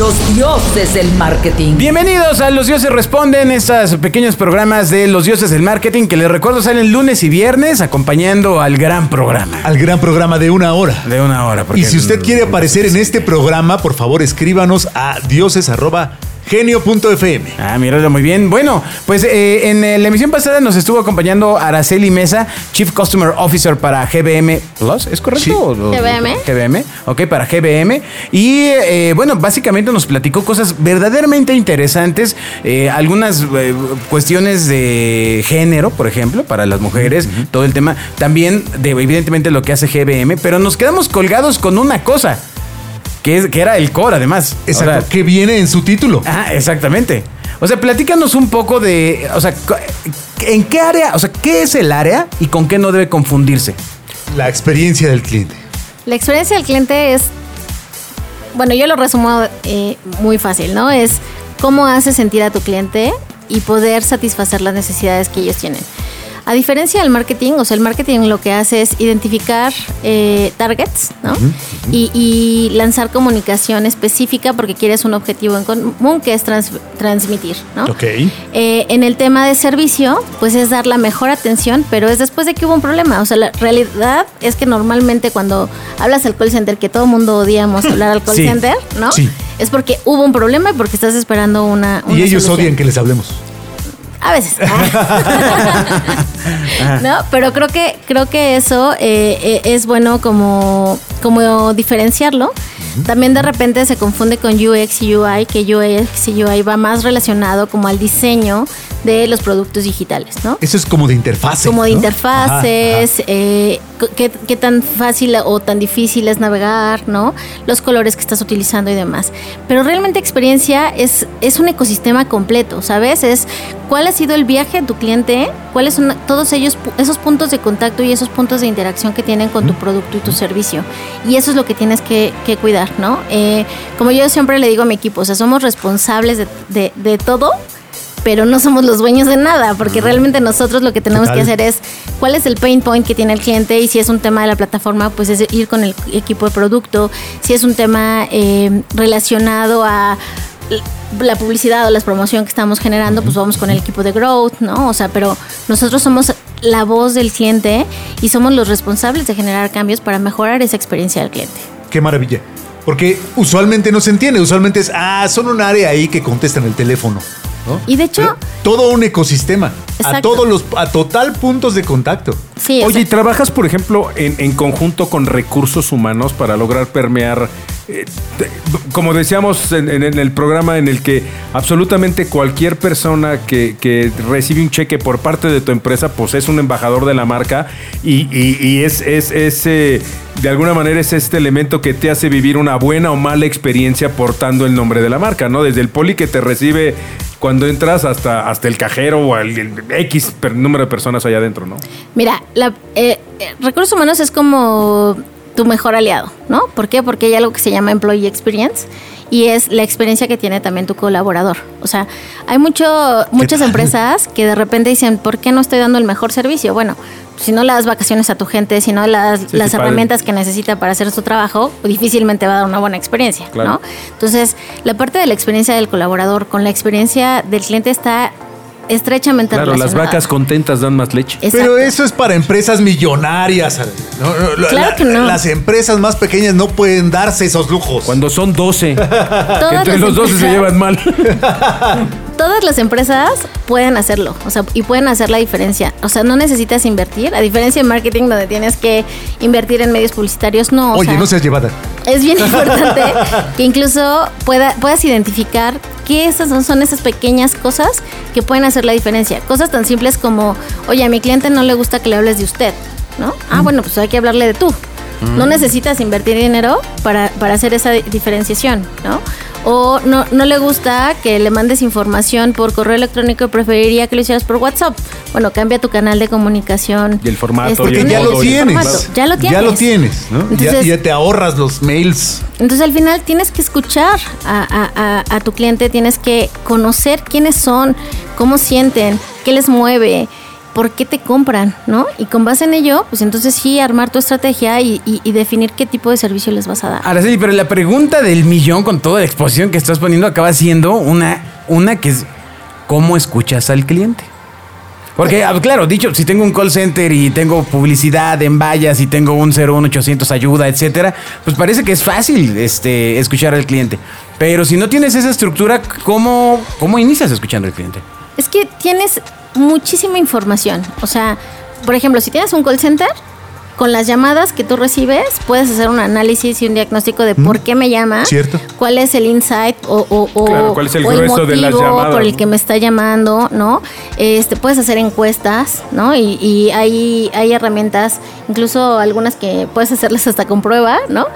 Los dioses del marketing. Bienvenidos a Los Dioses Responden, estos pequeños programas de Los Dioses del Marketing que les recuerdo salen lunes y viernes acompañando al gran programa. Al gran programa de una hora. De una hora. Y si usted quiere aparecer en este programa, por favor escríbanos a dioses.genio.fm. Ah, míralo muy bien. Bueno, pues eh, en eh, la emisión pasada nos estuvo acompañando Araceli Mesa, Chief Customer Officer para GBM Plus, ¿es correcto? Sí. GBM. GBM, ok, para GBM. Y eh, bueno, básicamente nos platicó cosas verdaderamente interesantes, eh, algunas eh, cuestiones de género, por ejemplo, para las mujeres, todo el tema, también de evidentemente lo que hace GBM, pero nos quedamos colgados con una cosa. Que, es- que era el core, además. Exacto, Ahora, que viene en su título. Ah, exactamente. O sea, platícanos un poco de, o sea, ¿en qué área, o sea, qué es el área y con qué no debe confundirse? La experiencia del cliente. La experiencia del cliente es, bueno, yo lo resumo eh, muy fácil, ¿no? Es cómo hace sentir a tu cliente y poder satisfacer las necesidades que ellos tienen. A diferencia del marketing, o sea, el marketing lo que hace es identificar eh, targets, ¿no? Y, y lanzar comunicación específica porque quieres un objetivo en común que es trans- transmitir, ¿no? Ok. Eh, en el tema de servicio, pues es dar la mejor atención, pero es después de que hubo un problema. O sea, la realidad es que normalmente cuando hablas al call center, que todo mundo odiamos hablar al call Sí, center, ¿no? sí. Es porque hubo un problema y porque estás esperando una. Y ellos solución. odian que les hablemos. A veces. no, pero creo que creo que eso eh, eh, es bueno como, como diferenciarlo. También de repente se confunde con UX y UI, que UX y UI va más relacionado como al diseño de los productos digitales, ¿no? Eso es como de interfase. como de ¿no? interfaces, eh, co- qué, qué tan fácil o tan difícil es navegar, ¿no? Los colores que estás utilizando y demás. Pero realmente experiencia es, es un ecosistema completo, ¿sabes? Es cuál ha sido el viaje de tu cliente, cuáles son todos ellos, esos puntos de contacto y esos puntos de interacción que tienen con tu producto y tu servicio. Y eso es lo que tienes que, que cuidar, ¿no? Eh, como yo siempre le digo a mi equipo, o sea, somos responsables de, de- de todo pero no somos los dueños de nada, porque realmente nosotros lo que tenemos que hacer es cuál es el pain point que tiene el cliente y si es un tema de la plataforma, pues es ir con el equipo de producto, si es un tema eh, relacionado a la publicidad o la promoción que estamos generando, pues vamos con el equipo de growth, ¿no? O sea, pero nosotros somos la voz del cliente y somos los responsables de generar cambios para mejorar esa experiencia del cliente. Qué maravilla. Porque usualmente no se entiende. Usualmente es, ah, son un área ahí que contestan el teléfono. ¿No? Y de hecho- todo un ecosistema. A todos los, a total puntos de contacto. Sí, Oye, ¿y trabajas, por ejemplo, en, en conjunto con recursos humanos para lograr permear, eh, te- como decíamos en, en- en el programa en el que absolutamente cualquier persona que, que recibe un cheque por parte de tu empresa, pues es un embajador de la marca y, y- y es, es, es, eh, de alguna manera es este elemento que te hace vivir una buena o mala experiencia portando el nombre de la marca, ¿no? Desde el poli que te recibe cuando entras hasta, hasta el cajero o el, el X per- número de personas allá adentro, ¿no? Mira, la, eh, recursos humanos es como tu mejor aliado, ¿no? ¿Por qué? Porque hay algo que se llama employee experience y es la experiencia que tiene también tu colaborador. O sea, hay mucho, muchas empresas que de repente dicen, ¿por qué no estoy dando el mejor servicio? Bueno, si no le das vacaciones a tu gente, si no le das Sí, las sí, padre. herramientas que necesita para hacer su trabajo, difícilmente va a dar una buena experiencia, Claro. ¿no? Entonces, la parte de la experiencia del colaborador con la experiencia del cliente está estrechamente Claro, las vacas contentas dan más leche. Exacto. Pero eso es para empresas millonarias. ¿no? No, la- Claro la- que no. Las empresas más pequeñas no pueden darse esos lujos. Cuando son 12, que Todas entre los 12 se llevan mal. todas las empresas pueden hacerlo, o sea, y pueden hacer la diferencia. O sea, no necesitas invertir, a diferencia de marketing donde tienes que invertir en medios publicitarios, no. o Oye, sea, no seas llevada. Es bien importante que incluso pueda, puedas identificar qué esas son, esas pequeñas cosas que pueden hacer la diferencia. Cosas tan simples como, oye, a mi cliente no le gusta que le hables de usted, ¿no? Ah, bueno, pues hay que hablarle de tú. No necesitas invertir dinero para, para hacer esa di- diferenciación, ¿no? O no, no le gusta que le mandes información por correo electrónico y preferiría que lo hicieras por WhatsApp. Bueno, cambia tu canal de comunicación. Y el formato, Este, y el ya modo, lo el tienes. formato. Ya lo tienes. Ya lo tienes, ¿no? Ya- te ahorras los mails. Entonces al final tienes que escuchar a, a- a- a tu cliente, tienes que conocer quiénes son, cómo sienten, qué les mueve por qué te compran, ¿no? Y con base en ello, pues entonces sí armar tu estrategia y, definir qué tipo de servicio les vas a dar. Araceli, pero la pregunta del millón con toda la exposición que estás poniendo acaba siendo una, una que es ¿cómo escuchas al cliente? Porque, ah, claro, dicho, si tengo un call center y tengo publicidad en vallas y tengo un 01800 ayuda, etcétera, pues parece que es fácil este, escuchar al cliente. Pero si no tienes esa estructura, ¿cómo, cómo inicias escuchando al cliente? Es que tienes muchísima información. O sea, por ejemplo, si tienes un call center, con las llamadas que tú recibes, puedes hacer un análisis y un diagnóstico de por qué me llama, Cierto. cuál es el insight o, o- o- Claro, cuál es el o grueso de las motivo llamadas, por el ¿no? que me está llamando, ¿no? Este, puedes hacer encuestas, ¿no? Y, y hay, hay herramientas, incluso algunas que puedes hacerlas hasta con prueba, ¿no?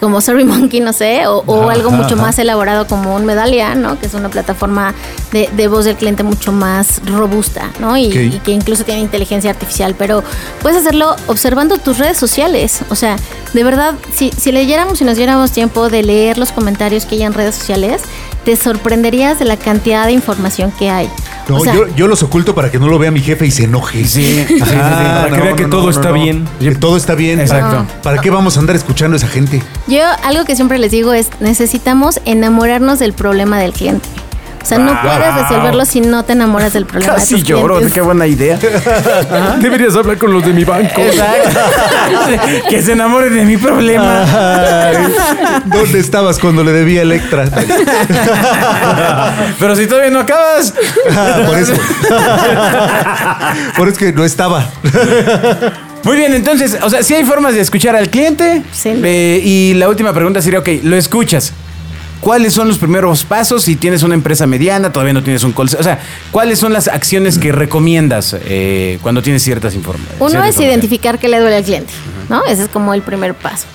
Como SurveyMonkey, no sé, o, o algo mucho más elaborado como un Medallion, ¿no? Que es una plataforma de, de voz del cliente mucho más robusta, ¿no? Y, y que incluso tiene inteligencia artificial, pero puedes hacerlo observando tus redes sociales. O sea, de verdad, si, si leyéramos y nos diéramos tiempo de leer los comentarios que hay en redes sociales, te sorprenderías de la cantidad de información que hay. No, O sea, yo, yo los oculto para que no lo vea mi jefe y se enoje. Sí, sí, sí, sí. Ah, Para que no, vea que todo no, está no. bien. Que todo está bien. Exacto. ¿Para, para qué vamos a andar escuchando a esa gente? Yo algo que siempre les digo es, necesitamos enamorarnos del problema del cliente. O sea, no puedes resolverlo si no te enamoras del problema Casi lloro, clientes. qué buena idea. Deberías hablar con los de mi banco. Exacto. que se enamoren de mi problema. Ay, ¿Dónde estabas cuando le debía Electra? Pero si todavía no acabas. Ah, Por eso. Por eso que no estaba. Muy bien, entonces, o sea, sí hay formas de escuchar al cliente. Sí. Eh, y la última pregunta sería, ok, lo escuchas. ¿Cuáles son los primeros pasos si tienes una empresa mediana, todavía no tienes un call center? O sea, ¿cuáles son las acciones que recomiendas eh, cuando tienes ciertas informaciones? Uno es identificar qué le duele al cliente, ¿no? Ese es como el primer paso.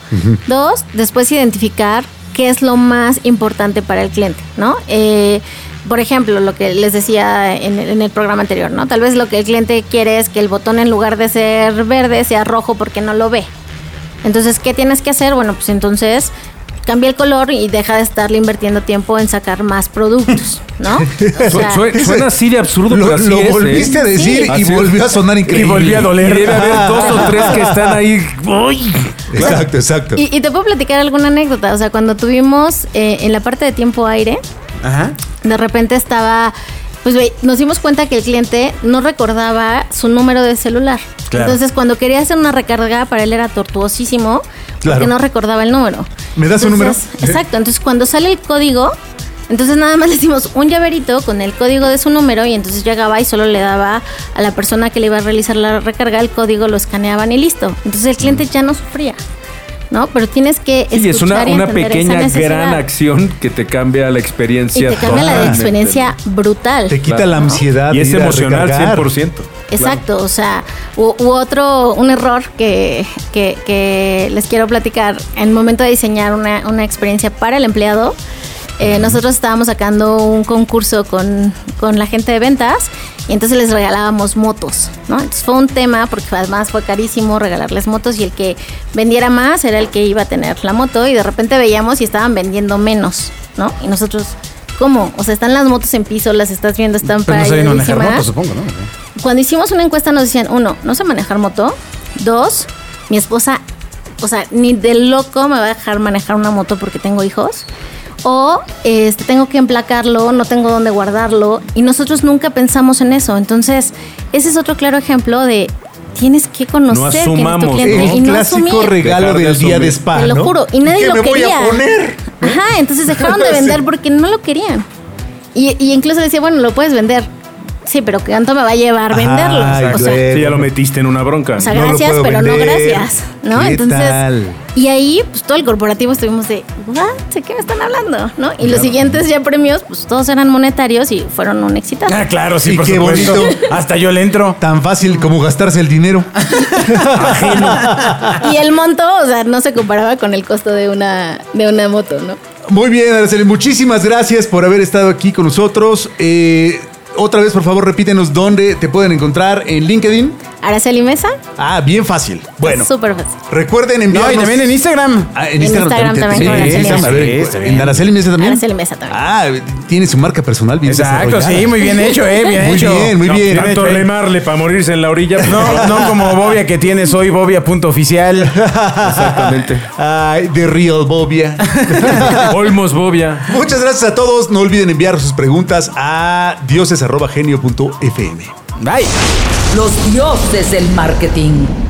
Dos, después identificar qué es lo más importante para el cliente, ¿no? Eh, por ejemplo, lo que les decía en el programa anterior, ¿no? Tal vez lo que el cliente quiere es que el botón en lugar de ser verde sea rojo porque no lo ve. Entonces, ¿qué tienes que hacer? Bueno, pues entonces cambia el color y deja de estarle invirtiendo tiempo en sacar más productos, ¿no? O Su- sea, su- suena así de absurdo, Lo, pero así lo es, ¿eh? volviste a decir Así y es. volvió a sonar increíble. Y volvió a doler. Y debe haber dos o tres que están ahí. ¡Uy! Exacto, exacto. Y, y te puedo platicar alguna anécdota. O sea, cuando tuvimos eh, en la parte de tiempo aire, Ajá. de repente estaba. Pues ve, nos dimos cuenta que el cliente no recordaba su número de celular. Claro. Entonces, cuando quería hacer una recarga, para él era tortuosísimo Claro. porque no recordaba el número. ¿Me das un Entonces, número? Exacto. Entonces, cuando sale el código, entonces nada más le hicimos un llaverito con el código de su número y entonces llegaba y solo le daba a la persona que le iba a realizar la recarga el código, lo escaneaban y listo. Entonces, el cliente ya no sufría. ¿No? Pero tienes que. Sí, es una, escuchar y una pequeña gran acción que te cambia la Y experiencia. te cambia la experiencia brutal. Te quita Claro. la ansiedad. Y es emocional recargar. 100%. Exacto, o sea, u, u otro, un error que, que- que les quiero platicar, en el momento de diseñar una, una experiencia para el empleado, eh, nosotros estábamos sacando un concurso con, con la gente de ventas y entonces les regalábamos motos, ¿no? Entonces fue un tema porque además fue carísimo regalarles motos y el que vendiera más era el que iba a tener la moto y de repente veíamos y estaban vendiendo menos, ¿no? Y nosotros... ¿Cómo? O sea, están las motos en piso, las estás viendo, están Pero no sabían manejar moto, supongo, ¿no? Cuando hicimos una encuesta nos decían, uno, no sé manejar moto. Dos, mi esposa, o sea, ni de loco me va a dejar manejar una moto porque tengo hijos. O este, tengo que emplacarlo, no tengo dónde guardarlo. Y nosotros nunca pensamos en eso. Entonces, ese es otro claro ejemplo de tienes que conocer quién es tu cliente El y no clásico asumir. regalo Dejar de del día de spa, Te lo ¿no? juro. Y nadie ¿Qué lo me quería. voy a poner? Ajá, entonces dejaron de vender porque no lo querían. Y, y incluso decía, bueno, lo puedes vender. Sí, pero ¿cuánto me va a llevar Ajá, venderlo? ay, o sea. Sí, ya lo metiste en una bronca. o sea, No lo gracias, puedo pero no gracias. ¿no? ¿Qué Entonces, tal? Y ahí, pues todo el corporativo estuvimos de, ¿what? ¿De qué me están hablando? ¿No? Y los siguientes ya premios, pues todos eran monetarios y fueron un éxito. Ah, claro, sí, Y por qué supuesto. bonito. Hasta yo le entro. Tan fácil como gastarse el dinero. Y el monto, o sea, no se comparaba con el costo de una, de una moto, ¿no? Muy bien, Araceli, muchísimas gracias por haber estado aquí con nosotros. Eh, otra vez, por favor, repítenos dónde te pueden encontrar en LinkedIn. Araceli Mesa. Ah, bien fácil. Bueno, Súper fácil. recuerden No, enviarnos... y también en Instagram. Ah, En Instagram también Sí, Instagram, Mesa. a ver, Sí, está bien. ¿En Araceli Mesa también? Araceli Mesa también. Ah, tiene su marca personal bien Exacto, desarrollada. sí, muy bien hecho, eh, bien Muy hecho. bien, muy No, bien. Tanto remarle para morirse en la orilla. pues, No, no como Bobia que tiene soy Bobia.oficial. Exactamente. Ay, The Real Bobia. Olmos Bobia. Muchas gracias a todos. No olviden enviar sus preguntas a dioses.genio.fm. Bye. Los dioses del marketing.